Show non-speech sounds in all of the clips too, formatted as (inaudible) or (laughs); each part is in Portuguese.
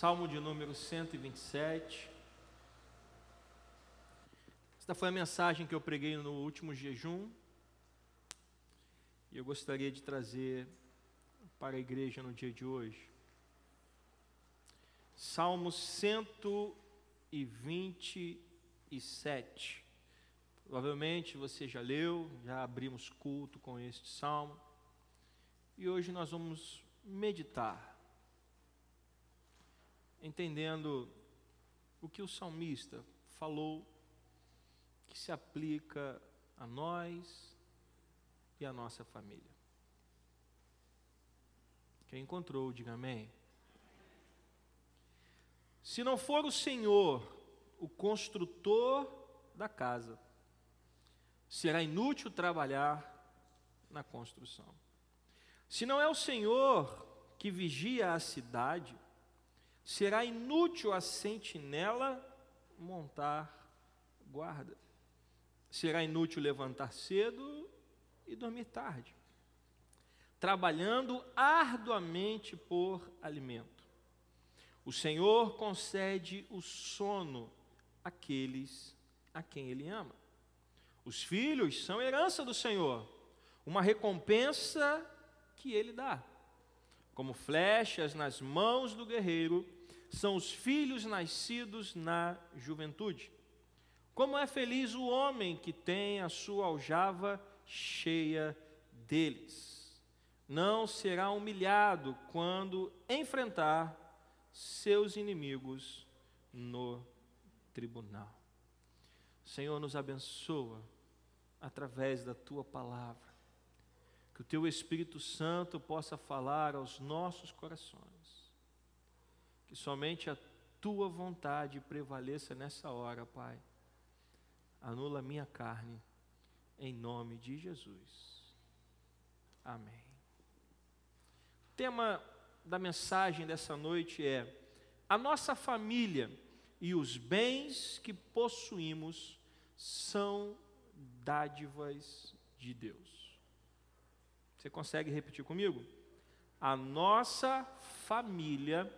Salmo de número 127. Esta foi a mensagem que eu preguei no último jejum. E eu gostaria de trazer para a igreja no dia de hoje. Salmo 127. Provavelmente você já leu, já abrimos culto com este salmo. E hoje nós vamos meditar entendendo o que o salmista falou que se aplica a nós e a nossa família. Quem encontrou, diga amém. Se não for o Senhor o construtor da casa, será inútil trabalhar na construção. Se não é o Senhor que vigia a cidade, será inútil a sentinela montar guarda. Será inútil levantar cedo e dormir tarde, trabalhando arduamente por alimento. O Senhor concede o sono àqueles a quem Ele ama. Os filhos são herança do Senhor, uma recompensa que Ele dá. Como flechas nas mãos do guerreiro, são os filhos nascidos na juventude. Como é feliz o homem que tem a sua aljava cheia deles. Não será humilhado quando enfrentar seus inimigos no tribunal. Senhor, nos abençoa através da tua palavra. Que o teu Espírito Santo possa falar aos nossos corações que somente a tua vontade prevaleça nessa hora, Pai. Anula minha carne, em nome de Jesus. Amém. O tema da mensagem dessa noite é: a nossa família e os bens que possuímos são dádivas de Deus. Você consegue repetir comigo? A nossa família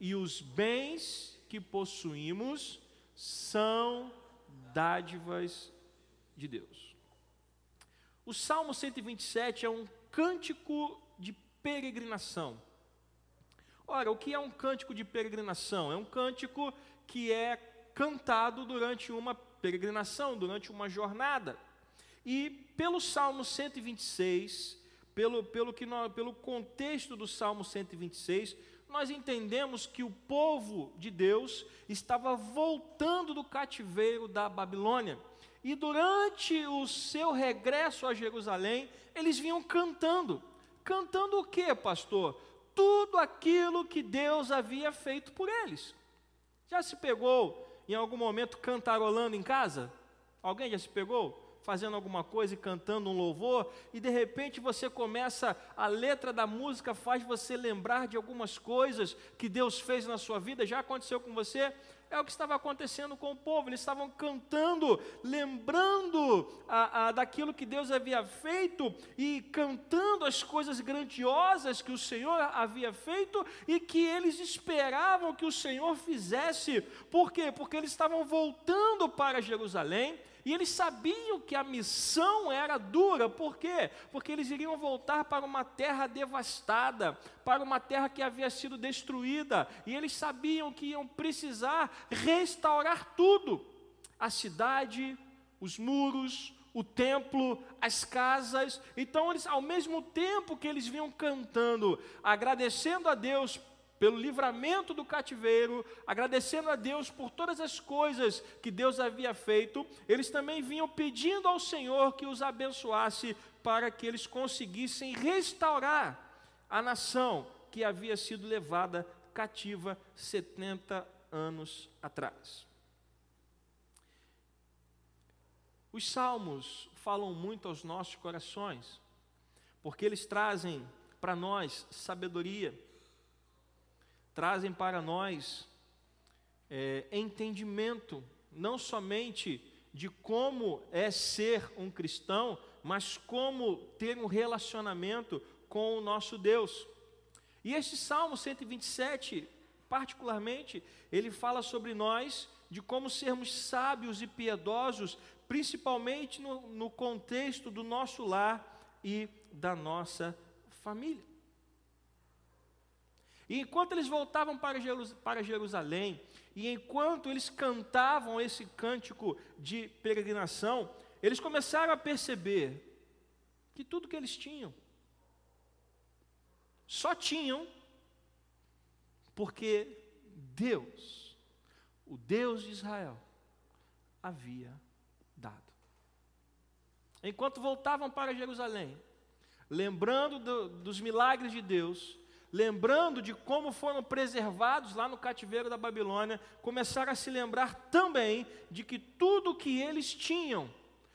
e os bens que possuímos são dádivas de Deus. O Salmo 127 é um cântico de peregrinação. Ora, o que é um cântico de peregrinação? É um cântico que é cantado durante uma peregrinação, durante uma jornada. E pelo Salmo 126, pelo, pelo, que nós, pelo contexto do Salmo 126, nós entendemos que o povo de Deus estava voltando do cativeiro da Babilônia. E durante o seu regresso a Jerusalém, eles vinham cantando. Cantando o que, pastor? Tudo aquilo que Deus havia feito por eles. Já se pegou em algum momento cantarolando em casa? Alguém já se pegou? Fazendo alguma coisa e cantando um louvor, e de repente você começa, a letra da música faz você lembrar de algumas coisas que Deus fez na sua vida, já aconteceu com você? É o que estava acontecendo com o povo, eles estavam cantando, lembrando a, a, daquilo que Deus havia feito e cantando as coisas grandiosas que o Senhor havia feito e que eles esperavam que o Senhor fizesse. Por quê? Porque eles estavam voltando para Jerusalém e eles sabiam que a missão era dura, por quê? Porque eles iriam voltar para uma terra devastada, para uma terra que havia sido destruída, e eles sabiam que iam precisar restaurar tudo: a cidade, os muros, o templo, as casas. Então, eles, ao mesmo tempo que eles vinham cantando, agradecendo a Deus pelo livramento do cativeiro, agradecendo a Deus por todas as coisas que Deus havia feito, eles também vinham pedindo ao Senhor que os abençoasse para que eles conseguissem restaurar a nação que havia sido levada cativa 70 anos atrás. Os salmos falam muito aos nossos corações, porque eles trazem para nós sabedoria trazem para nós é, entendimento, não somente de como é ser um cristão, mas como ter um relacionamento com o nosso Deus. E este Salmo 127 particularmente, ele fala sobre nós, de como sermos sábios e piedosos, principalmente no, no contexto do nosso lar e da nossa família. E enquanto eles voltavam para, Jerusalém, e enquanto eles cantavam esse cântico de peregrinação, eles começaram a perceber que tudo que eles tinham, só tinham porque Deus, o Deus de Israel, havia dado. Enquanto voltavam para Jerusalém, lembrando do, dos milagres de Deus, lembrando de como foram preservados lá no cativeiro da Babilônia, começaram a se lembrar também de que tudo que eles tinham,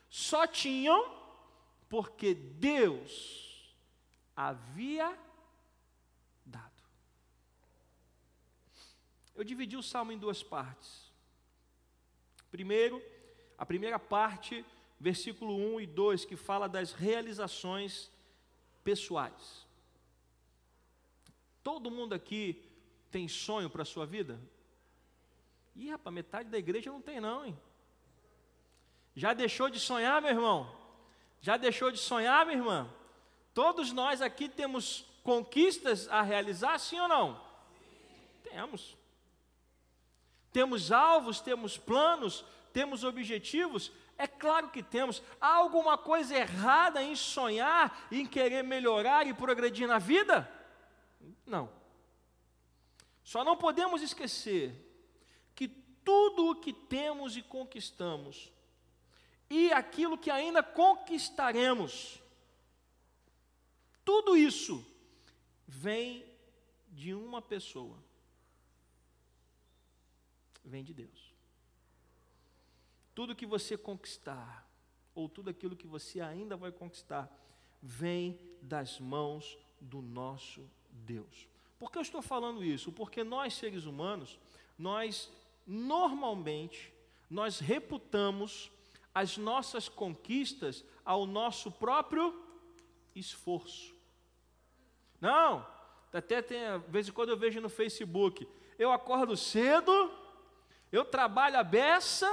só tinham porque Deus havia dado. Eu dividi o salmo em duas partes. Primeiro, a primeira parte, versículo 1 e 2, que fala das realizações pessoais. Todo mundo aqui tem sonho para a sua vida? Ih, rapaz, metade da igreja não tem não, hein? Já deixou de sonhar, meu irmão? Já deixou de sonhar, minha irmã? Todos nós aqui temos conquistas a realizar, sim ou não? Temos. Temos alvos, temos planos, temos objetivos? É claro que temos. Há alguma coisa errada em sonhar, em querer melhorar e progredir na vida? Não. Só não podemos esquecer que tudo o que temos e conquistamos, e aquilo que ainda conquistaremos, tudo isso vem de uma pessoa. Vem de Deus. Tudo que você conquistar, ou tudo aquilo que você ainda vai conquistar, vem das mãos do nosso Deus. Por que eu estou falando isso? Porque nós seres humanos, nós normalmente nós reputamos as nossas conquistas ao nosso próprio esforço. Não, até tem, de vez em quando eu vejo no Facebook, eu acordo cedo, eu trabalho a beça,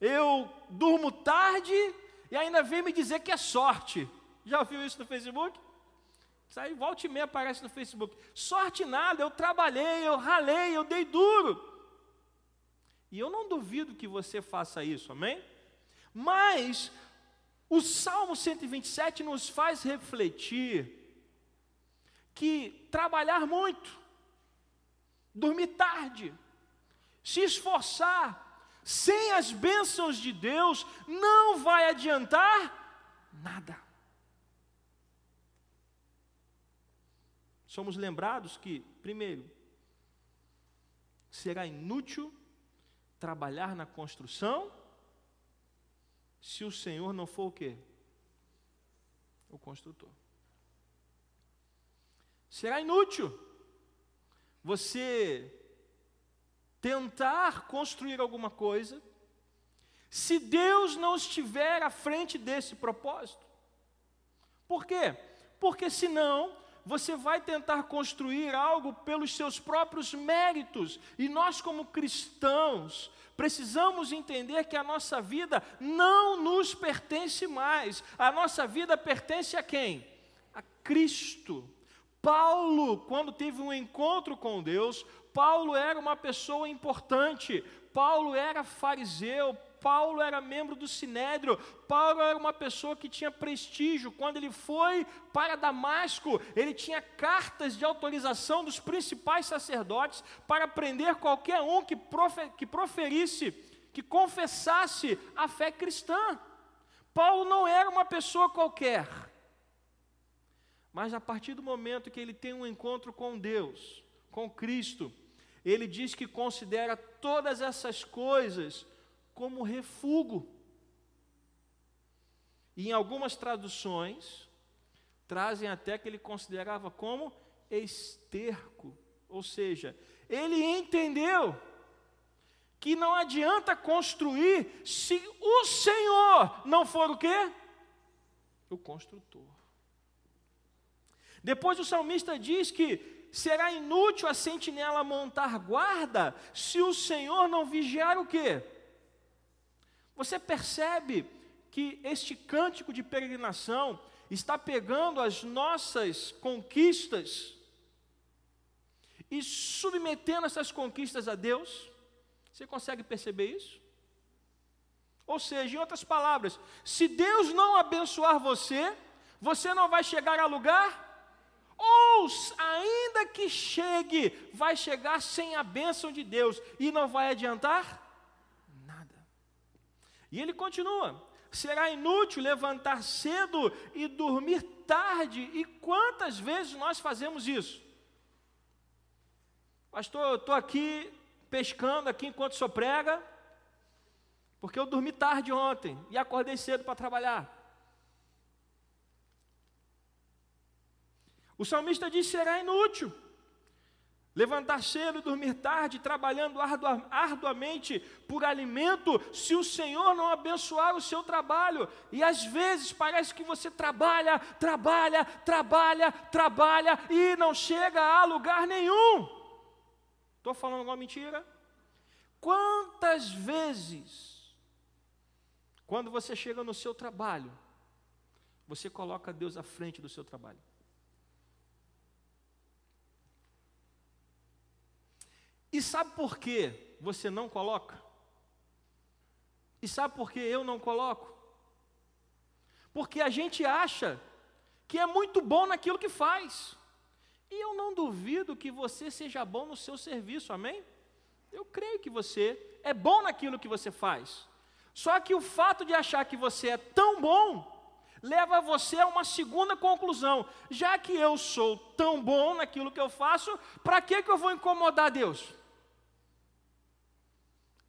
eu durmo tarde e ainda vem me dizer que é sorte. Já ouviu isso no Facebook? Sai, volta e meia aparece no Facebook. Sorte nada, eu trabalhei, eu ralei, eu dei duro. E eu não duvido que você faça isso, amém? Mas o Salmo 127 nos faz refletir que trabalhar muito, dormir tarde, se esforçar, sem as bênçãos de Deus, não vai adiantar nada. Somos lembrados que, primeiro, será inútil trabalhar na construção se o Senhor não for o quê? O construtor. Será inútil você tentar construir alguma coisa se Deus não estiver à frente desse propósito. Por quê? Porque senão você vai tentar construir algo pelos seus próprios méritos. E nós, como cristãos, precisamos entender que a nossa vida não nos pertence mais. A nossa vida pertence a quem? A Cristo. Paulo, quando teve um encontro com Deus, Paulo era uma pessoa importante. Paulo era fariseu, Paulo era membro do Sinédrio, Paulo era uma pessoa que tinha prestígio. Quando ele foi para Damasco, ele tinha cartas de autorização dos principais sacerdotes para prender qualquer um que, que proferisse, que confessasse a fé cristã. Paulo não era uma pessoa qualquer. Mas a partir do momento que ele tem um encontro com Deus, com Cristo, ele diz que considera todas essas coisas como refúgio. E em algumas traduções, trazem até que ele considerava como esterco. Ou seja, ele entendeu que não adianta construir se o Senhor não for o quê? O construtor. Depois o salmista diz que será inútil a sentinela montar guarda se o Senhor não vigiar o quê? Você percebe que este cântico de peregrinação está pegando as nossas conquistas e submetendo essas conquistas a Deus? Você consegue perceber isso? Ou seja, em outras palavras, se Deus não abençoar você, você não vai chegar a lugar, ou ainda que chegue, vai chegar sem a bênção de Deus e não vai adiantar. E ele continua: será inútil levantar cedo e dormir tarde, e quantas vezes nós fazemos isso? Pastor, eu estou aqui pescando aqui enquanto senhor prega, porque eu dormi tarde ontem e acordei cedo para trabalhar. O salmista diz: será inútil levantar cedo e dormir tarde, trabalhando ardua, arduamente por alimento, se o Senhor não abençoar o seu trabalho. E às vezes parece que você trabalha, trabalha, trabalha, trabalha e não chega a lugar nenhum. Estou falando alguma mentira? Quantas vezes, quando você chega no seu trabalho, você coloca Deus à frente do seu trabalho? E sabe por que você não coloca? E sabe por que eu não coloco? Porque a gente acha que é muito bom naquilo que faz. E eu não duvido que você seja bom no seu serviço, amém? Eu creio que você é bom naquilo que você faz. Só que o fato de achar que você é tão bom leva você a uma segunda conclusão. Já que eu sou tão bom naquilo que eu faço, para que, que eu vou incomodar Deus?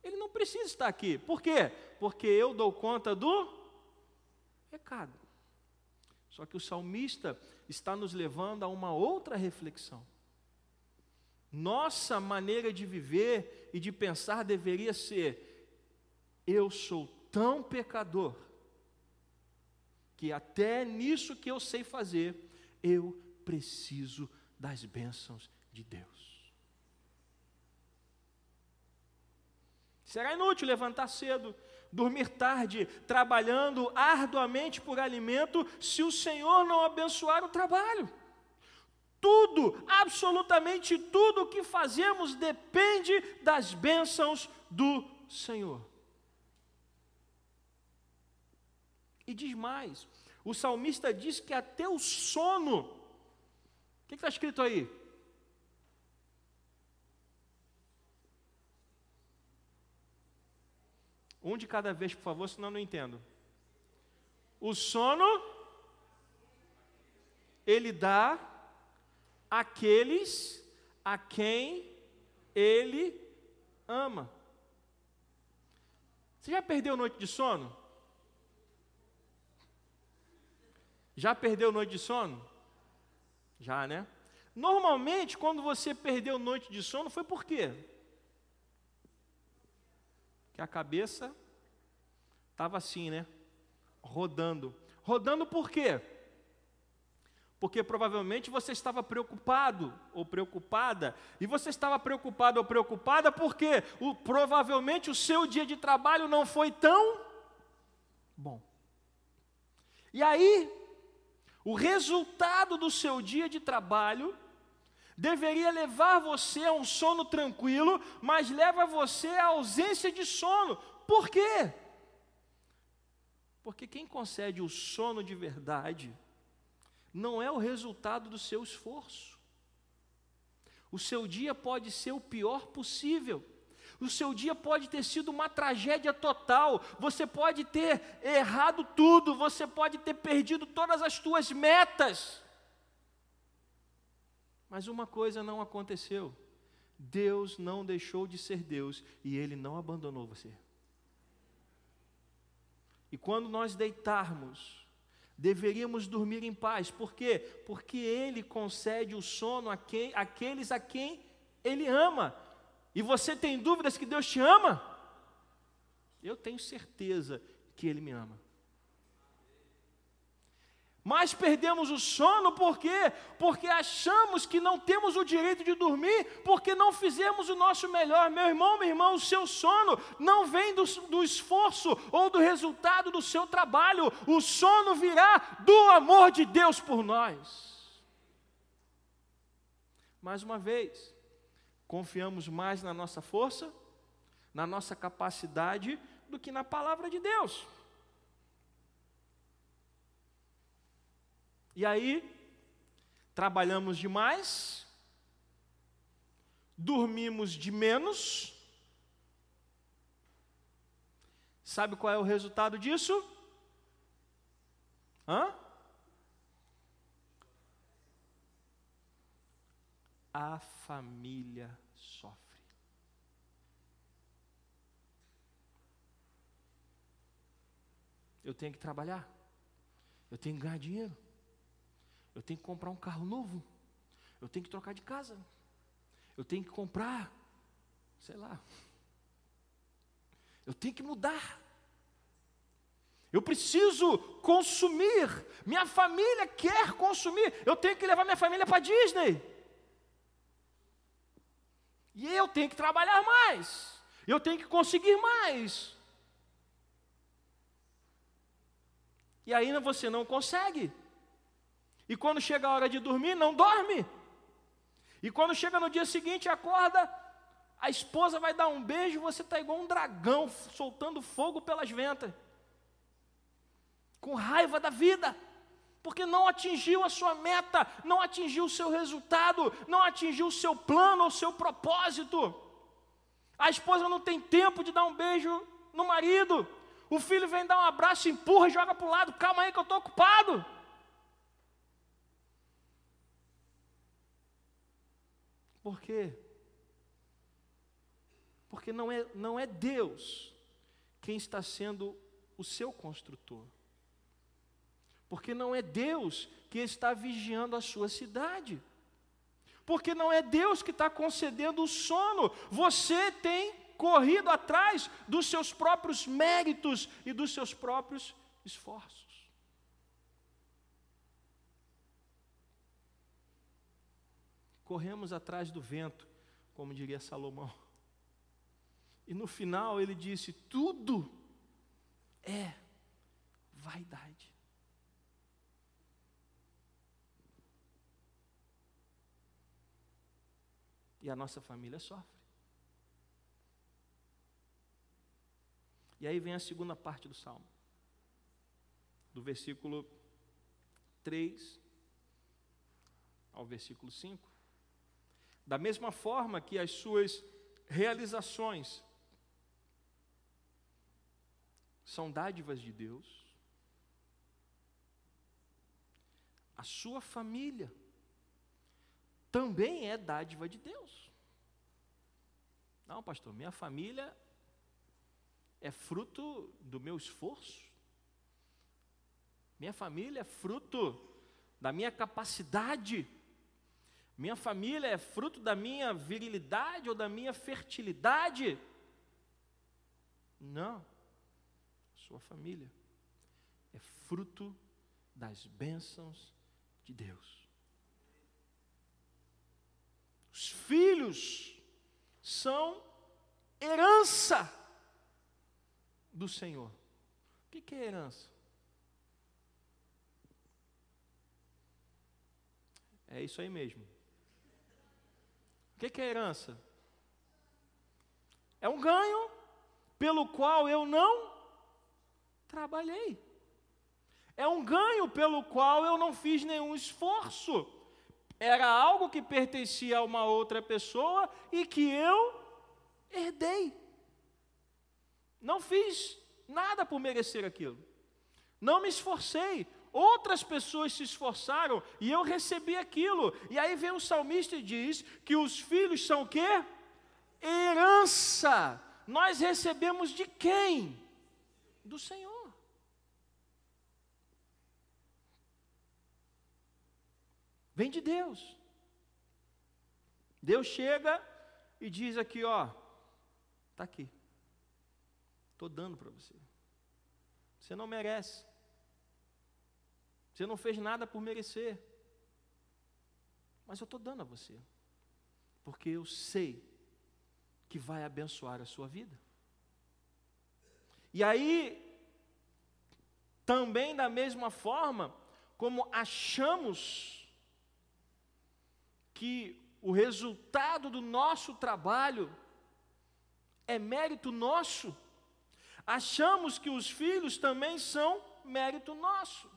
Ele não precisa estar aqui. Por quê? Porque eu dou conta do recado. Só que o salmista está nos levando a uma outra reflexão. Nossa maneira de viver e de pensar deveria ser: eu sou tão pecador, que até nisso que eu sei fazer, eu preciso das bênçãos de Deus. Será inútil levantar cedo, dormir tarde, trabalhando arduamente por alimento, se o Senhor não abençoar o trabalho. Tudo, absolutamente tudo o que fazemos depende das bênçãos do Senhor. E diz mais: o salmista diz que até o sono, o que está escrito aí? Um de cada vez, por favor, senão não entendo. O sono, ele dá àqueles a quem ele ama. Você já perdeu noite de sono? Já perdeu noite de sono? Já, né? Normalmente, quando você perdeu noite de sono, foi por quê? Que a cabeça estava assim, né? Rodando. Rodando por quê? Porque provavelmente você estava preocupado ou preocupada, e você estava preocupado ou preocupada porque o, provavelmente o seu dia de trabalho não foi tão bom. E aí, o resultado do seu dia de trabalho deveria levar você a um sono tranquilo, mas leva você à ausência de sono. Por quê? Porque quem concede o sono de verdade não é o resultado do seu esforço. O seu dia pode ser o pior possível. O seu dia pode ter sido uma tragédia total. Você pode ter errado tudo, você pode ter perdido todas as suas metas. Mas uma coisa não aconteceu. Deus não deixou de ser Deus e Ele não abandonou você. E quando nós deitarmos, deveríamos dormir em paz. Por quê? Porque Ele concede o sono a quem, àqueles a quem Ele ama. E você tem dúvidas que Deus te ama? Eu tenho certeza que Ele me ama. Mas perdemos o sono por quê? Porque achamos que não temos o direito de dormir, porque não fizemos o nosso melhor. Meu irmão, meu irmão, o seu sono não vem do, do esforço ou do resultado do seu trabalho, o sono virá do amor de Deus por nós. Mais uma vez, confiamos mais na nossa força, na nossa capacidade, do que na palavra de Deus. E aí, trabalhamos demais, dormimos de menos. Sabe qual é o resultado disso? Hã? A família sofre. Eu tenho que trabalhar, eu tenho que ganhar dinheiro. Eu tenho que comprar um carro novo. Eu tenho que trocar de casa. Eu tenho que comprar, sei lá. Eu tenho que mudar. Eu preciso consumir. Minha família quer consumir. Eu tenho que levar minha família para Disney. E eu tenho que trabalhar mais. Eu tenho que conseguir mais. E ainda você não consegue. E quando chega a hora de dormir, não dorme. E quando chega no dia seguinte, acorda, a esposa vai dar um beijo, você está igual um dragão, soltando fogo pelas ventas. Com raiva da vida. Porque não atingiu a sua meta, não atingiu o seu resultado, não atingiu o seu plano, o seu propósito. A esposa não tem tempo de dar um beijo no marido. O filho vem dar um abraço, empurra joga para o lado. Calma aí que eu estou ocupado. Por quê? Porque não é, não é Deus quem está sendo o seu construtor. Porque não é Deus que está vigiando a sua cidade. Porque não é Deus que está concedendo o sono. Você tem corrido atrás dos seus próprios méritos e dos seus próprios esforços. Corremos atrás do vento, como diria Salomão. E no final ele disse: tudo é vaidade. E a nossa família sofre. E aí vem a segunda parte do salmo, do versículo 3 ao versículo 5. Da mesma forma que as suas realizações são dádivas de Deus, a sua família também é dádiva de Deus. Não, pastor, minha família é fruto do meu esforço. Minha família é fruto da minha capacidade minha família é fruto da minha virilidade ou da minha fertilidade? Não. Sua família é fruto das bênçãos de Deus. Os filhos são herança do Senhor. O que é herança? É isso aí mesmo. O que é herança? É um ganho pelo qual eu não trabalhei. É um ganho pelo qual eu não fiz nenhum esforço. Era algo que pertencia a uma outra pessoa e que eu herdei. Não fiz nada por merecer aquilo. Não me esforcei, outras pessoas se esforçaram e eu recebi aquilo. E aí vem o salmista e diz que os filhos são o quê? Herança. Nós recebemos de quem? Do Senhor. Vem de Deus. Deus chega e diz aqui, ó, tá aqui. Estou dando para você. Você não merece. Você não fez nada por merecer. Mas eu estou dando a você. Porque eu sei que vai abençoar a sua vida. E aí, também da mesma forma, como achamos que o resultado do nosso trabalho é mérito nosso, achamos que os filhos também são mérito nosso.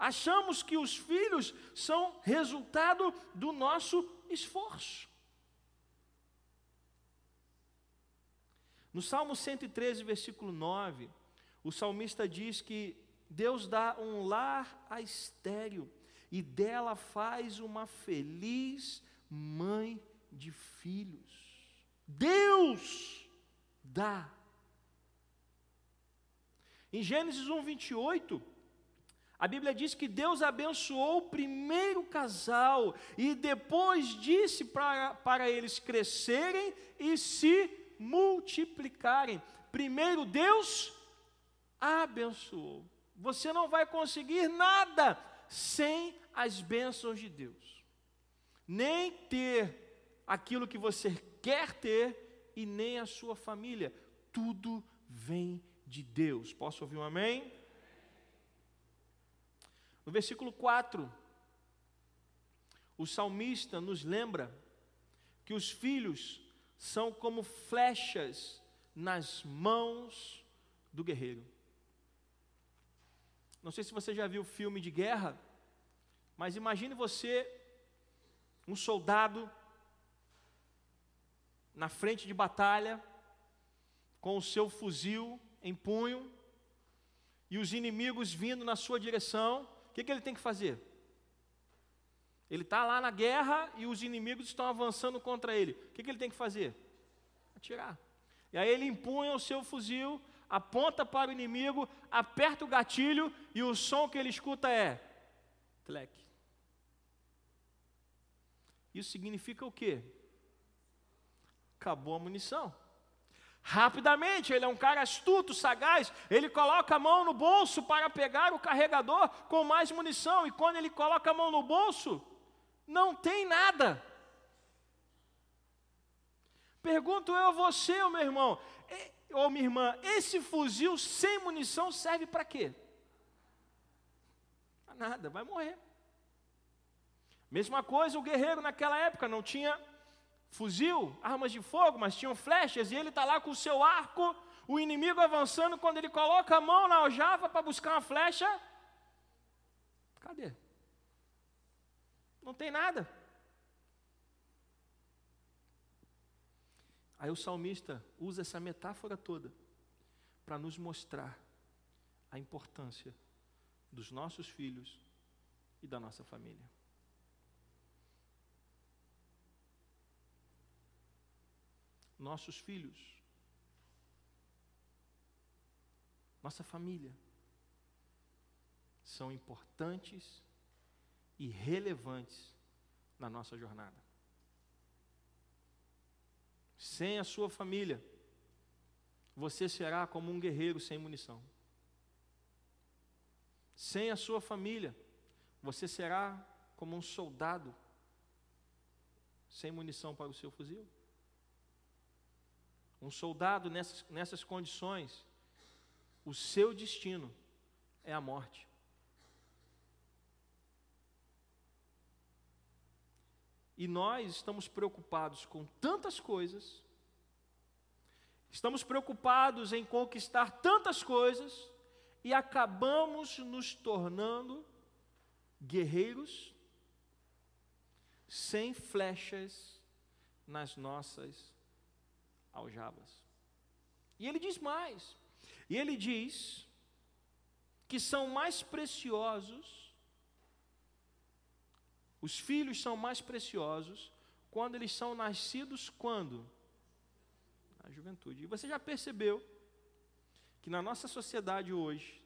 Achamos que os filhos são resultado do nosso esforço. No Salmo 113, versículo 9, o salmista diz que Deus dá um lar a estéreo e dela faz uma feliz mãe de filhos. Deus dá. Em Gênesis 1, 28, a Bíblia diz que Deus abençoou o primeiro casal e depois disse para, para eles crescerem e se multiplicarem. Primeiro Deus abençoou. Você não vai conseguir nada sem as bênçãos de Deus. Nem ter aquilo que você quer ter e nem a sua família. Tudo vem de Deus. Posso ouvir um amém? No versículo 4, o salmista nos lembra que os filhos são como flechas nas mãos do guerreiro. Não sei se você já viu filme de guerra, mas imagine você, um soldado, na frente de batalha, com o seu fuzil em punho, e os inimigos vindo na sua direção, que, que ele tem que fazer? Ele está lá na guerra e os inimigos estão avançando contra ele. O que, que ele tem que fazer? Atirar. E aí ele empunha o seu fuzil, aponta para o inimigo, aperta o gatilho e o som que ele escuta é tlec. Isso significa o quê? Acabou a munição. Rapidamente, ele é um cara astuto, sagaz, ele coloca a mão no bolso para pegar o carregador com mais munição, e quando ele coloca a mão no bolso, não tem nada. Pergunto eu a você, meu irmão, ou minha irmã, esse fuzil sem munição serve para quê? Para nada, vai morrer. Mesma coisa, o guerreiro naquela época não tinha fuzil, armas de fogo, mas tinham flechas, e ele está lá com o seu arco, o inimigo avançando, quando ele coloca a mão na aljava para buscar uma flecha, cadê? Não tem nada. Aí o salmista usa essa metáfora toda para nos mostrar a importância dos nossos filhos e da nossa família. Nossos filhos, nossa família, são importantes e relevantes na nossa jornada. Sem a sua família, você será como um guerreiro sem munição. Sem a sua família, você será como um soldado sem munição para o seu fuzil. Um soldado nessas, nessas condições, o seu destino é a morte. E nós estamos preocupados com tantas coisas, estamos preocupados em conquistar tantas coisas, e acabamos nos tornando guerreiros sem flechas nas nossas aljavas. E ele diz mais. E ele diz que são mais preciosos, os filhos são mais preciosos quando eles são nascidos quando? Na juventude. E você já percebeu que na nossa sociedade hoje,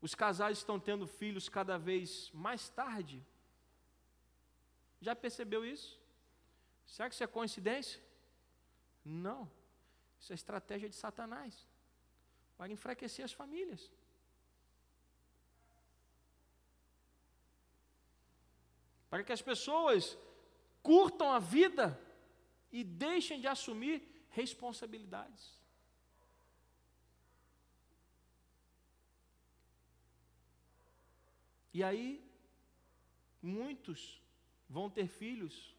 os casais estão tendo filhos cada vez mais tarde? Já percebeu isso? Será que isso é coincidência? Não. Isso é estratégia de Satanás para enfraquecer as famílias. Para que as pessoas curtam a vida e deixem de assumir responsabilidades. E aí, muitos vão ter filhos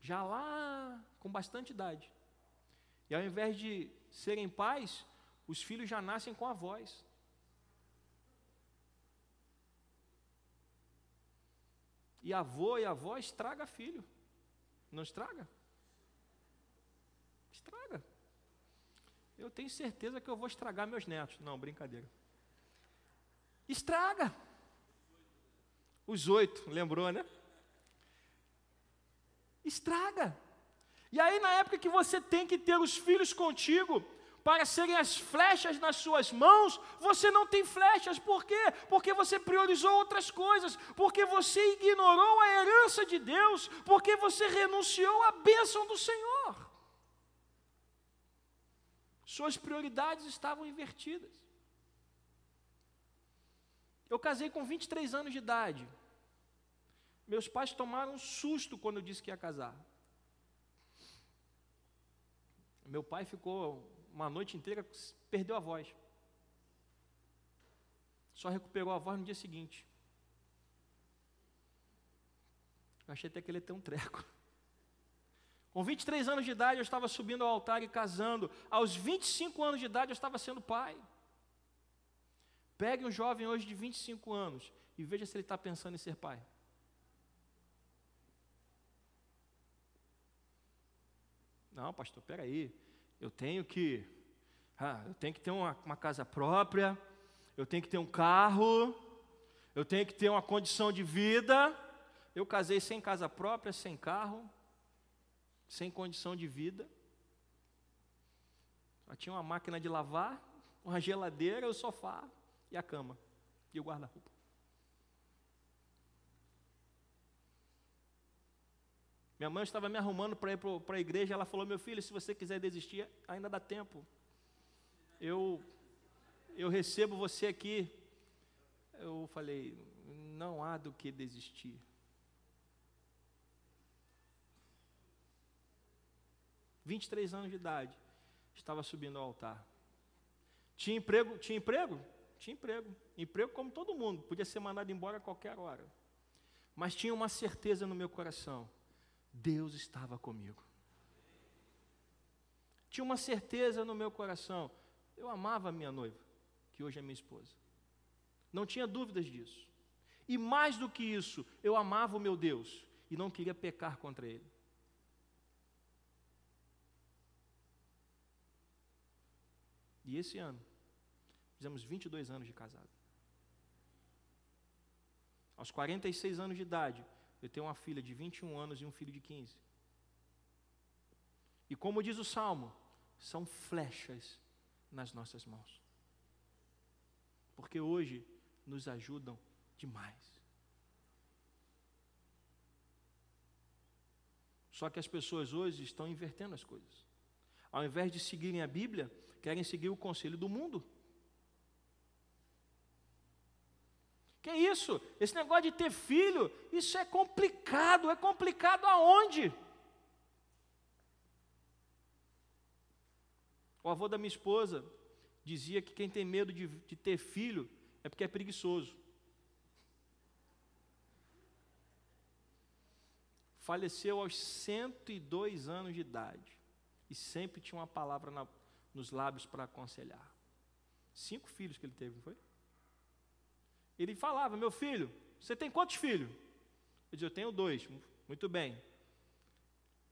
já lá com bastante idade. E ao invés de serem pais, os filhos já nascem com avós. E avô e avó estraga filho. Não estraga? Estraga. Eu tenho certeza que eu vou estragar meus netos. Não, brincadeira. Estraga. Os oito, lembrou, né? Estraga. E aí, na época que você tem que ter os filhos contigo, para serem as flechas nas suas mãos, você não tem flechas. Por quê? Porque você priorizou outras coisas, porque você ignorou a herança de Deus, porque você renunciou à bênção do Senhor. Suas prioridades estavam invertidas. Eu casei com 23 anos de idade. Meus pais tomaram um susto quando eu disse que ia casar. Meu pai ficou uma noite inteira, perdeu a voz. Só recuperou a voz no dia seguinte. Eu achei até que ele ia ter um treco. Com 23 anos de idade, eu estava subindo ao altar e casando. Aos 25 anos de idade, eu estava sendo pai. Pegue um jovem hoje de 25 anos e veja se ele está pensando em ser pai. Não, pastor, peraí eu tenho que, ah, eu tenho que ter uma, uma casa própria, eu tenho que ter um carro, eu tenho que ter uma condição de vida. Eu casei sem casa própria, sem carro, sem condição de vida. Só tinha uma máquina de lavar, uma geladeira, o sofá e a cama e o guarda-roupa. Minha mãe estava me arrumando para ir para a igreja, ela falou: Meu filho, se você quiser desistir, ainda dá tempo. Eu, eu recebo você aqui. Eu falei: Não há do que desistir. Vinte e três anos de idade, estava subindo ao altar. Tinha emprego? Tinha emprego? Tinha emprego. Emprego como todo mundo, podia ser mandado embora a qualquer hora. Mas tinha uma certeza no meu coração Deus estava comigo. Tinha uma certeza no meu coração. Eu amava a minha noiva, que hoje é minha esposa. Não tinha dúvidas disso. E mais do que isso, eu amava o meu Deus e não queria pecar contra Ele. E esse ano, fizemos 22 anos de casado. Aos 46 anos de idade, eu tenho uma filha de 21 anos e um filho de 15. E como diz o salmo, são flechas nas nossas mãos. Porque hoje nos ajudam demais. Só que as pessoas hoje estão invertendo as coisas. Ao invés de seguirem a Bíblia, querem seguir o conselho do mundo. Que isso? Esse negócio de ter filho, isso é complicado. É complicado aonde? O avô da minha esposa dizia que quem tem medo de, de ter filho é porque é preguiçoso. Faleceu aos 102 anos de idade e sempre tinha uma palavra na, nos lábios para aconselhar. Cinco filhos que ele teve, não foi? Ele falava: Meu filho, você tem quantos filhos? Eu disse: Eu tenho dois. Muito bem.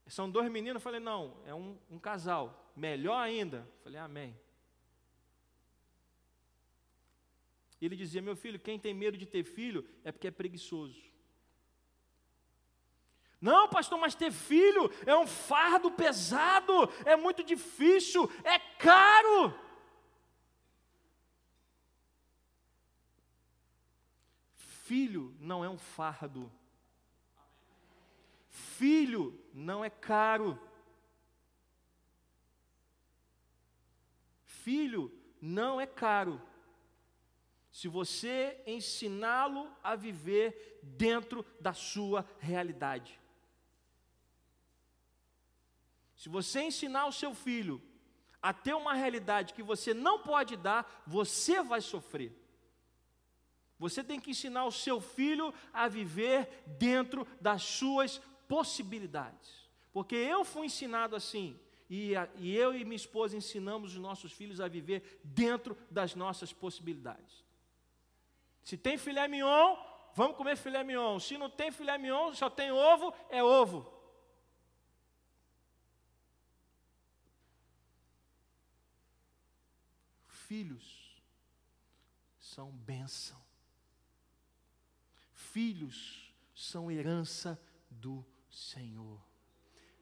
São dois meninos? Eu falei: Não, é um, um casal. Melhor ainda. Eu falei: Amém. Ele dizia: Meu filho, quem tem medo de ter filho é porque é preguiçoso. Não, pastor, mas ter filho é um fardo pesado, é muito difícil, é caro. Filho não é um fardo. Filho não é caro. Filho não é caro. se você ensiná-lo a viver dentro da sua realidade. Se você ensinar o seu filho a ter uma realidade que você não pode dar, você vai sofrer. Você tem que ensinar o seu filho a viver dentro das suas possibilidades. Porque eu fui ensinado assim, e, a, e eu e minha esposa ensinamos os nossos filhos a viver dentro das nossas possibilidades. Se tem filé mignon, vamos comer filé mignon. Se não tem filé mignon, só tem ovo, é ovo. filhos são bênção. Filhos são herança do Senhor.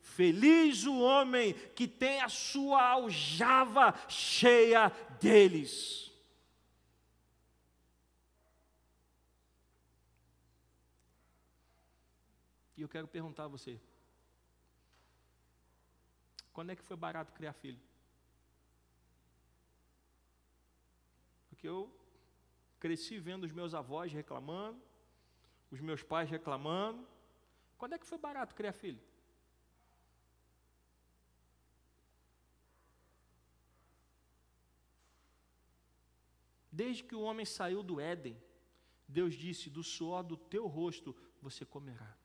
Feliz o homem que tem a sua aljava cheia deles. E eu quero perguntar a você: quando é que foi barato criar filho? Porque eu cresci vendo os meus avós reclamando, os meus pais reclamando. Quando é que foi barato criar filho? Desde que o homem saiu do Éden, Deus disse: Do suor do teu rosto você comerá.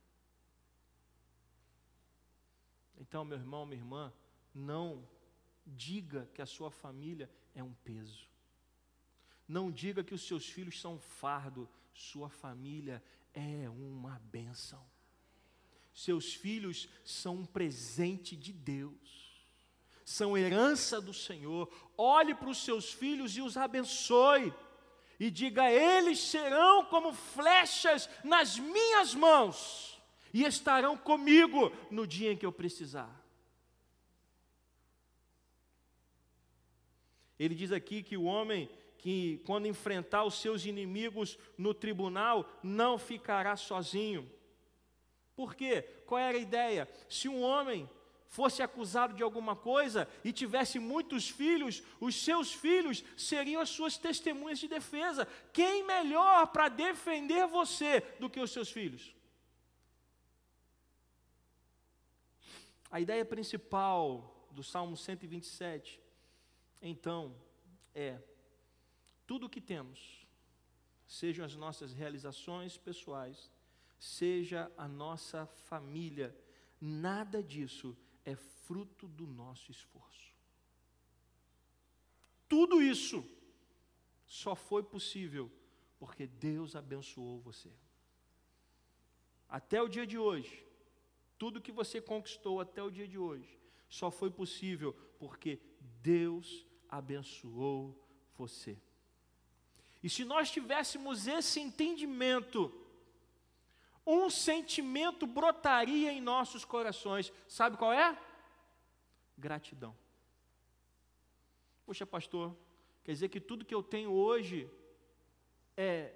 Então, meu irmão, minha irmã, não diga que a sua família é um peso. Não diga que os seus filhos são fardo, sua família é uma bênção. Seus filhos são um presente de Deus, são herança do Senhor. Olhe para os seus filhos e os abençoe, e diga: eles serão como flechas nas minhas mãos, e estarão comigo no dia em que eu precisar. Ele diz aqui que o homem que, quando enfrentar os seus inimigos no tribunal, não ficará sozinho. Por quê? Qual era a ideia? Se um homem fosse acusado de alguma coisa e tivesse muitos filhos, os seus filhos seriam as suas testemunhas de defesa. Quem melhor para defender você do que os seus filhos? A ideia principal do Salmo 127, então, é tudo o que temos, sejam as nossas realizações pessoais, seja a nossa família, nada disso é fruto do nosso esforço. Tudo isso só foi possível porque Deus abençoou você. Até o dia de hoje, tudo que você conquistou até o dia de hoje, só foi possível porque Deus abençoou você. E se nós tivéssemos esse entendimento, um sentimento brotaria em nossos corações. Sabe qual é? Gratidão. Poxa, pastor, quer dizer que tudo que eu tenho hoje é,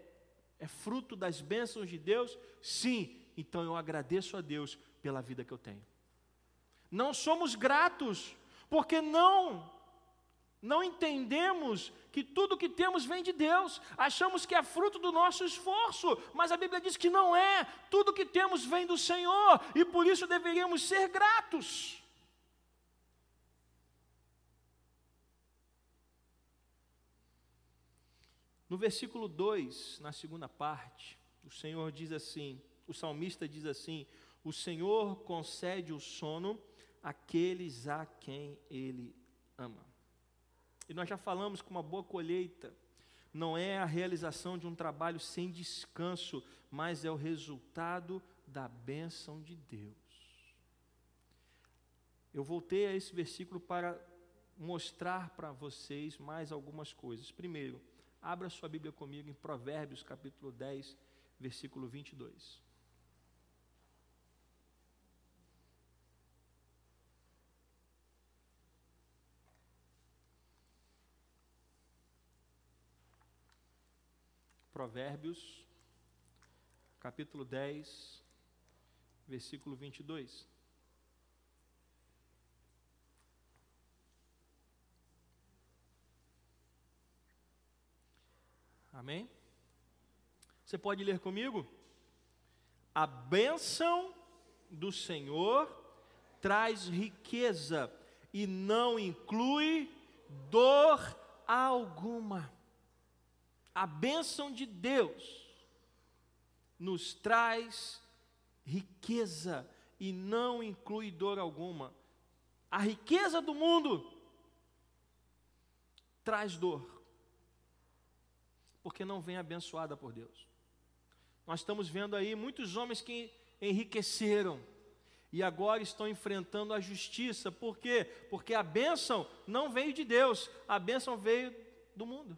é fruto das bênçãos de Deus? Sim, então eu agradeço a Deus pela vida que eu tenho. Não somos gratos, porque não não entendemos que tudo que temos vem de Deus, achamos que é fruto do nosso esforço, mas a Bíblia diz que não é, tudo que temos vem do Senhor e por isso deveríamos ser gratos. No versículo 2, na segunda parte, o Senhor diz assim: o salmista diz assim: O Senhor concede o sono àqueles a quem Ele ama. E nós já falamos que uma boa colheita não é a realização de um trabalho sem descanso, mas é o resultado da bênção de Deus. Eu voltei a esse versículo para mostrar para vocês mais algumas coisas. Primeiro, abra sua Bíblia comigo em Provérbios capítulo 10, versículo 22. Provérbios, capítulo 10, versículo 22. Amém? Você pode ler comigo? A bênção do Senhor traz riqueza e não inclui dor alguma. A bênção de Deus nos traz riqueza e não inclui dor alguma. A riqueza do mundo traz dor, porque não vem abençoada por Deus. Nós estamos vendo aí muitos homens que enriqueceram e agora estão enfrentando a justiça, por quê? Porque a bênção não veio de Deus, a bênção veio do mundo.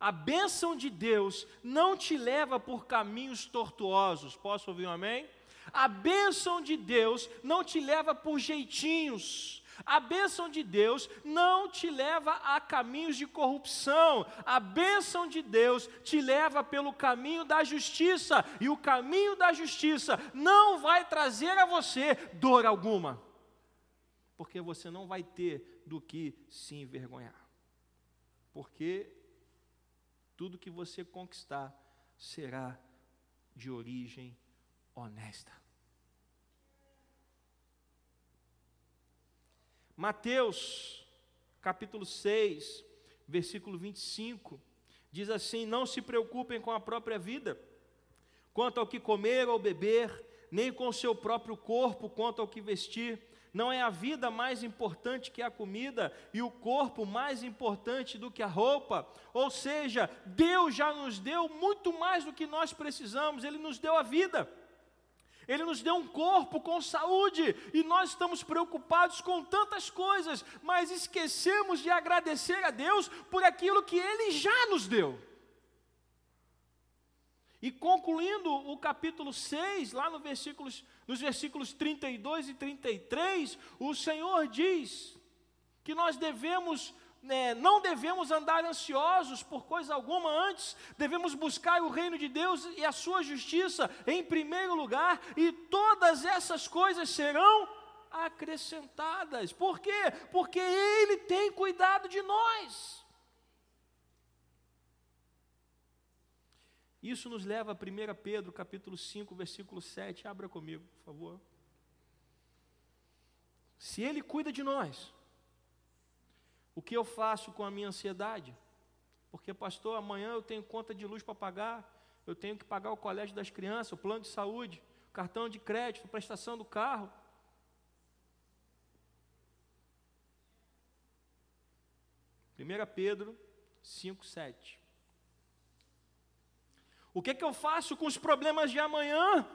A bênção de Deus não te leva por caminhos tortuosos. Posso ouvir um amém? A bênção de Deus não te leva por jeitinhos. A bênção de Deus não te leva a caminhos de corrupção. A bênção de Deus te leva pelo caminho da justiça. E o caminho da justiça não vai trazer a você dor alguma. Porque você não vai ter do que se envergonhar. Porque tudo que você conquistar será de origem honesta. Mateus, capítulo 6, versículo 25, diz assim: Não se preocupem com a própria vida, quanto ao que comer ou beber, nem com o seu próprio corpo, quanto ao que vestir. Não é a vida mais importante que a comida e o corpo mais importante do que a roupa? Ou seja, Deus já nos deu muito mais do que nós precisamos, Ele nos deu a vida. Ele nos deu um corpo com saúde e nós estamos preocupados com tantas coisas, mas esquecemos de agradecer a Deus por aquilo que Ele já nos deu. E concluindo o capítulo 6, lá no versículos, nos versículos 32 e 33, o Senhor diz que nós devemos, né, não devemos andar ansiosos por coisa alguma, antes devemos buscar o reino de Deus e a sua justiça em primeiro lugar, e todas essas coisas serão acrescentadas. Por quê? Porque Ele tem cuidado de nós. Isso nos leva a 1 Pedro, capítulo 5, versículo 7. Abra comigo, por favor. Se Ele cuida de nós, o que eu faço com a minha ansiedade? Porque, pastor, amanhã eu tenho conta de luz para pagar, eu tenho que pagar o colégio das crianças, o plano de saúde, o cartão de crédito, a prestação do carro. Primeira Pedro 5, 7. O que, é que eu faço com os problemas de amanhã?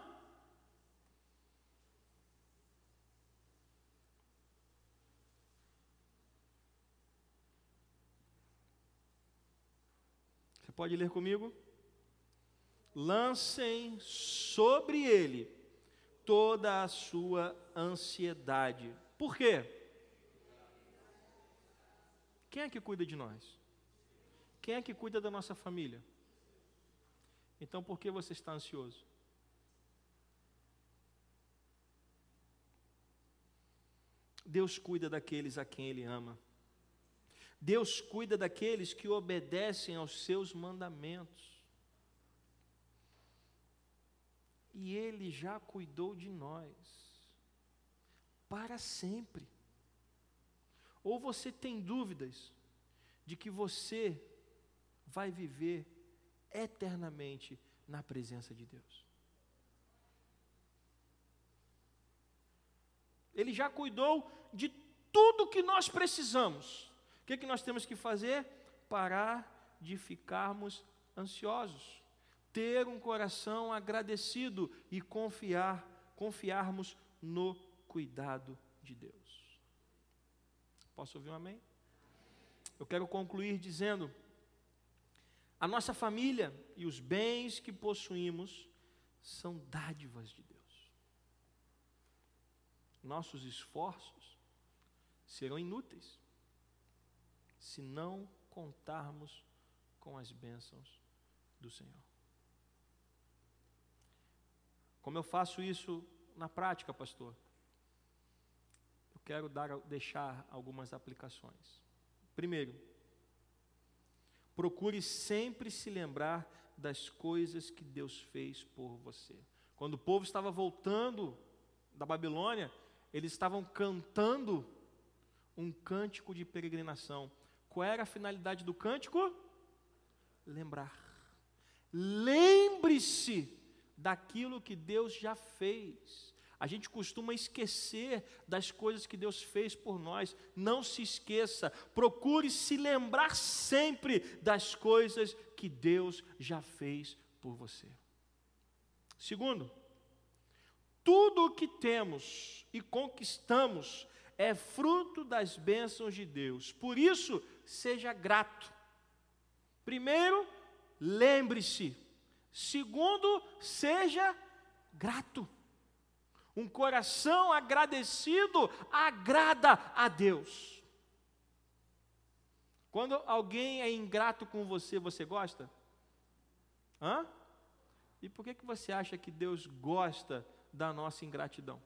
Você pode ler comigo? Lancem sobre ele toda a sua ansiedade. Por quê? Quem é que cuida de nós? Quem é que cuida da nossa família? Então por que você está ansioso? Deus cuida daqueles a quem Ele ama. Deus cuida daqueles que obedecem aos seus mandamentos. E Ele já cuidou de nós para sempre. Ou você tem dúvidas de que você vai viver eternamente na presença de Deus. Ele já cuidou de tudo que nós precisamos. O que, é que nós temos que fazer? Parar de ficarmos ansiosos, ter um coração agradecido e confiar, confiarmos no cuidado de Deus. Posso ouvir um amém? Eu quero concluir dizendo a nossa família e os bens que possuímos são dádivas de Deus. Nossos esforços serão inúteis se não contarmos com as bênçãos do Senhor. Como eu faço isso na prática, pastor? Eu quero dar, deixar algumas aplicações. Primeiro, Procure sempre se lembrar das coisas que Deus fez por você. Quando o povo estava voltando da Babilônia, eles estavam cantando um cântico de peregrinação. Qual era a finalidade do cântico? Lembrar. Lembre-se daquilo que Deus já fez. A gente costuma esquecer das coisas que Deus fez por nós. Não se esqueça. Procure se lembrar sempre das coisas que Deus já fez por você. Segundo, tudo o que temos e conquistamos é fruto das bênçãos de Deus. Por isso, seja grato. Primeiro, lembre-se. Segundo, seja grato. Um coração agradecido agrada a Deus. Quando alguém é ingrato com você, você gosta? Hã? E por que, que você acha que Deus gosta da nossa ingratidão?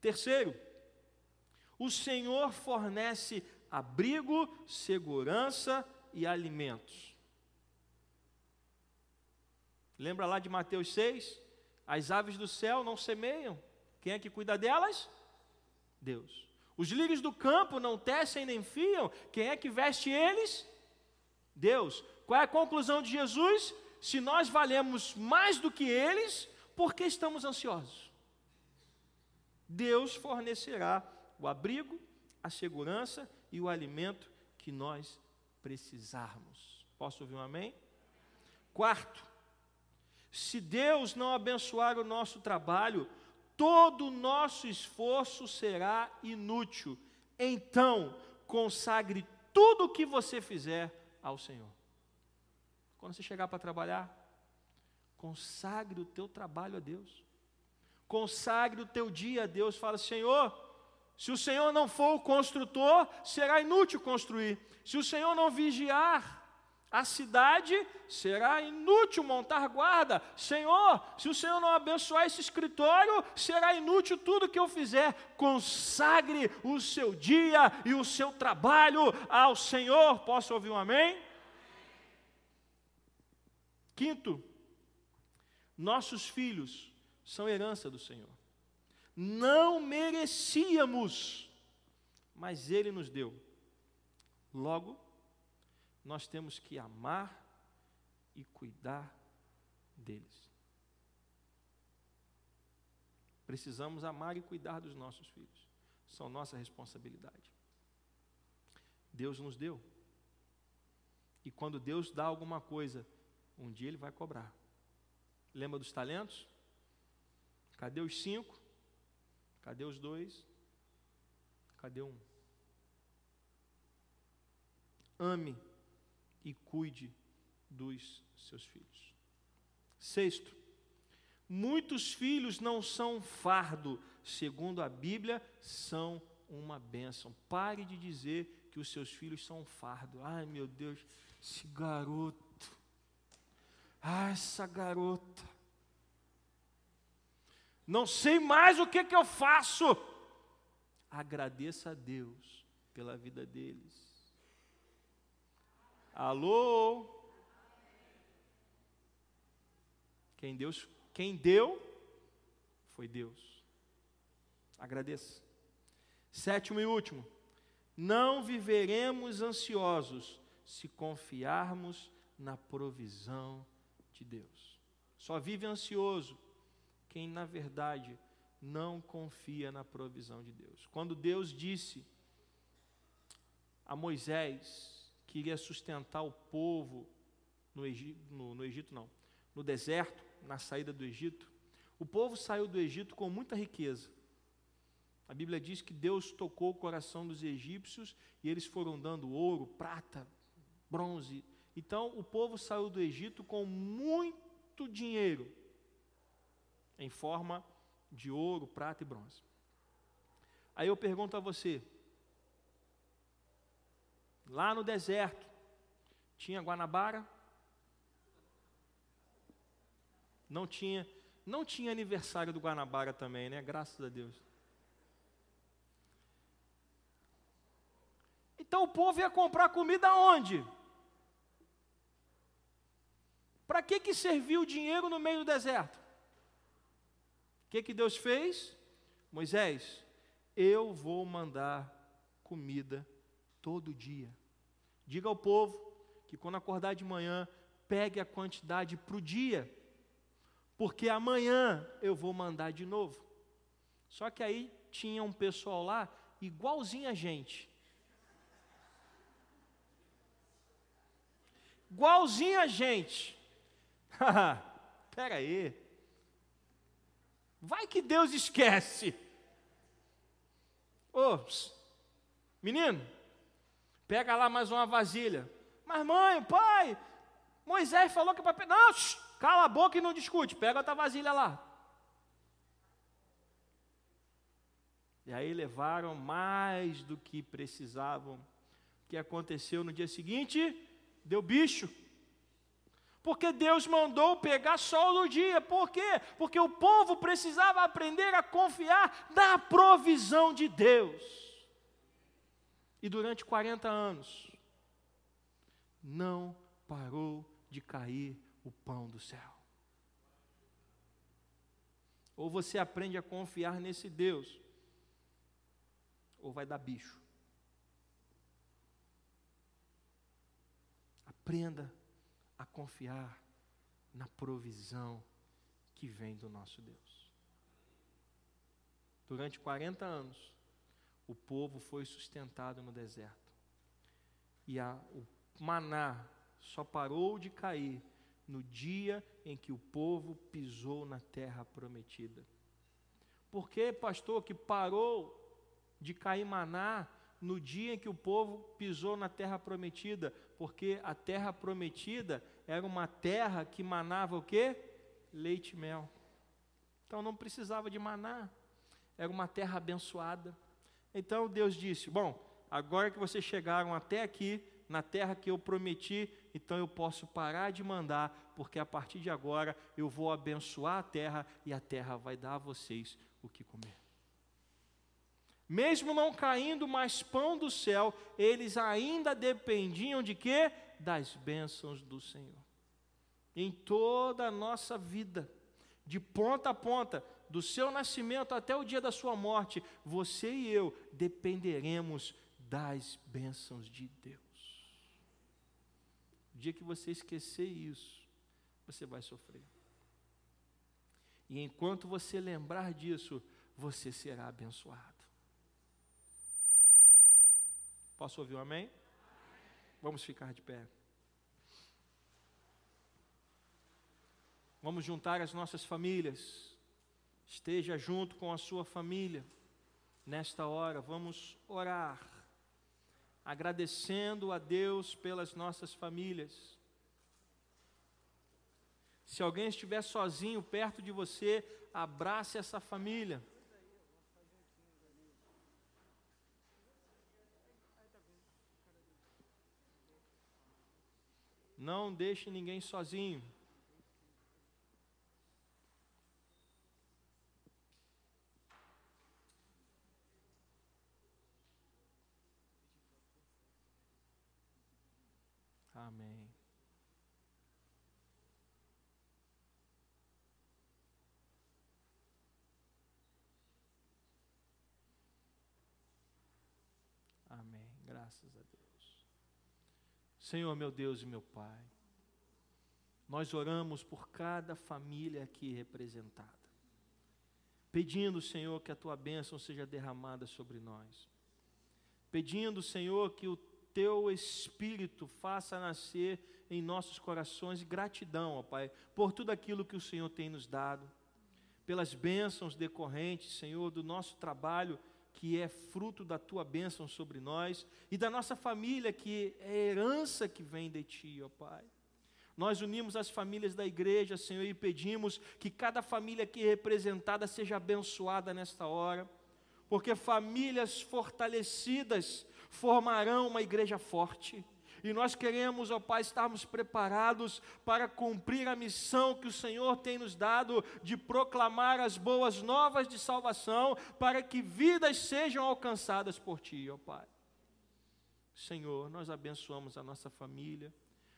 Terceiro, o Senhor fornece abrigo, segurança e alimentos. Lembra lá de Mateus 6? As aves do céu não semeiam. Quem é que cuida delas? Deus. Os lírios do campo não tecem nem fiam. Quem é que veste eles? Deus. Qual é a conclusão de Jesus? Se nós valemos mais do que eles, por que estamos ansiosos? Deus fornecerá o abrigo, a segurança e o alimento que nós precisarmos. Posso ouvir um amém? Quarto, se Deus não abençoar o nosso trabalho, todo o nosso esforço será inútil. Então, consagre tudo o que você fizer ao Senhor. Quando você chegar para trabalhar, consagre o teu trabalho a Deus. Consagre o teu dia a Deus. Fala, Senhor, se o Senhor não for o construtor, será inútil construir. Se o Senhor não vigiar, a cidade será inútil montar guarda. Senhor, se o Senhor não abençoar esse escritório, será inútil tudo que eu fizer. Consagre o seu dia e o seu trabalho ao Senhor. Posso ouvir um amém? Quinto, nossos filhos são herança do Senhor. Não merecíamos, mas Ele nos deu. Logo, nós temos que amar e cuidar deles. Precisamos amar e cuidar dos nossos filhos. São nossa responsabilidade. Deus nos deu. E quando Deus dá alguma coisa, um dia Ele vai cobrar. Lembra dos talentos? Cadê os cinco? Cadê os dois? Cadê um? Ame e cuide dos seus filhos. Sexto, muitos filhos não são fardo, segundo a Bíblia, são uma bênção. Pare de dizer que os seus filhos são um fardo. Ai meu Deus, esse garoto. Ah, essa garota. Não sei mais o que, que eu faço. Agradeça a Deus pela vida deles. Alô? Quem Deus, quem deu foi Deus. Agradeça. Sétimo e último. Não viveremos ansiosos se confiarmos na provisão de Deus. Só vive ansioso quem, na verdade, não confia na provisão de Deus. Quando Deus disse a Moisés queria sustentar o povo no Egito, no, no Egito não, no deserto, na saída do Egito. O povo saiu do Egito com muita riqueza. A Bíblia diz que Deus tocou o coração dos egípcios e eles foram dando ouro, prata, bronze. Então o povo saiu do Egito com muito dinheiro, em forma de ouro, prata e bronze. Aí eu pergunto a você: Lá no deserto, tinha Guanabara? Não tinha, não tinha aniversário do Guanabara também, né? Graças a Deus. Então o povo ia comprar comida onde? para que, que serviu o dinheiro no meio do deserto? O que, que Deus fez? Moisés, eu vou mandar comida todo dia. Diga ao povo que quando acordar de manhã, pegue a quantidade para o dia, porque amanhã eu vou mandar de novo. Só que aí tinha um pessoal lá, igualzinho a gente. Igualzinho a gente. (laughs) Pera aí. Vai que Deus esquece. Ô, menino, pega lá mais uma vasilha. Mas mãe, pai, Moisés falou que é para. Não, cala a boca e não discute. Pega outra vasilha lá. E aí levaram mais do que precisavam. O que aconteceu no dia seguinte? Deu bicho. Porque Deus mandou pegar sol no dia. Por quê? Porque o povo precisava aprender a confiar na provisão de Deus. E durante 40 anos, não parou de cair o pão do céu. Ou você aprende a confiar nesse Deus, ou vai dar bicho. Aprenda a confiar na provisão que vem do nosso Deus. Durante 40 anos, o povo foi sustentado no deserto. E a, o maná só parou de cair no dia em que o povo pisou na terra prometida. Por que, pastor, que parou de cair maná no dia em que o povo pisou na terra prometida? Porque a terra prometida era uma terra que manava o quê? Leite e mel. Então não precisava de maná. Era uma terra abençoada. Então Deus disse: Bom, agora que vocês chegaram até aqui, na terra que eu prometi, então eu posso parar de mandar, porque a partir de agora eu vou abençoar a terra e a terra vai dar a vocês o que comer. Mesmo não caindo mais pão do céu, eles ainda dependiam de quê? Das bênçãos do Senhor. Em toda a nossa vida, de ponta a ponta, do seu nascimento até o dia da sua morte, você e eu dependeremos das bênçãos de Deus. O dia que você esquecer isso, você vai sofrer. E enquanto você lembrar disso, você será abençoado. Posso ouvir um amém? Vamos ficar de pé. Vamos juntar as nossas famílias. Esteja junto com a sua família. Nesta hora, vamos orar agradecendo a Deus pelas nossas famílias. Se alguém estiver sozinho perto de você, abrace essa família. Não deixe ninguém sozinho. Amém. Amém. Graças a Deus. Senhor, meu Deus e meu Pai, nós oramos por cada família aqui representada, pedindo, Senhor, que a tua bênção seja derramada sobre nós, pedindo, Senhor, que o teu Espírito faça nascer em nossos corações gratidão, ó Pai, por tudo aquilo que o Senhor tem nos dado, pelas bênçãos decorrentes, Senhor, do nosso trabalho, que é fruto da tua bênção sobre nós, e da nossa família, que é herança que vem de ti, ó Pai. Nós unimos as famílias da igreja, Senhor, e pedimos que cada família aqui representada seja abençoada nesta hora, porque famílias fortalecidas formarão uma igreja forte. E nós queremos, ó Pai, estarmos preparados para cumprir a missão que o Senhor tem nos dado de proclamar as boas novas de salvação, para que vidas sejam alcançadas por Ti, ó Pai. Senhor, nós abençoamos a nossa família,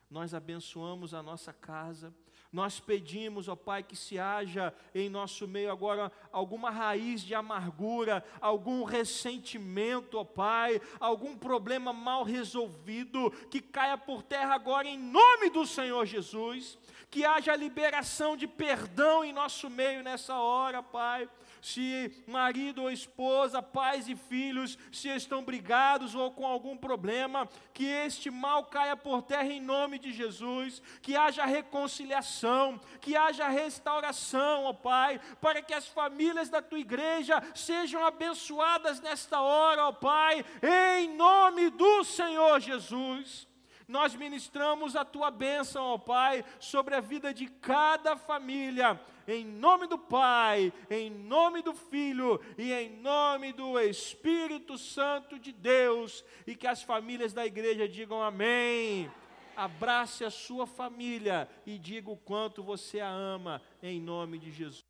nós abençoamos a nossa casa, nós pedimos, ó Pai, que se haja em nosso meio agora alguma raiz de amargura, algum ressentimento, ó Pai, algum problema mal resolvido, que caia por terra agora em nome do Senhor Jesus, que haja liberação de perdão em nosso meio nessa hora, Pai se marido ou esposa, pais e filhos, se estão brigados ou com algum problema, que este mal caia por terra em nome de Jesus, que haja reconciliação, que haja restauração, ó Pai, para que as famílias da tua igreja sejam abençoadas nesta hora, ó Pai, em nome do Senhor Jesus. Nós ministramos a tua bênção, ó Pai, sobre a vida de cada família, em nome do Pai, em nome do Filho e em nome do Espírito Santo de Deus, e que as famílias da igreja digam amém. Abrace a sua família e diga o quanto você a ama, em nome de Jesus.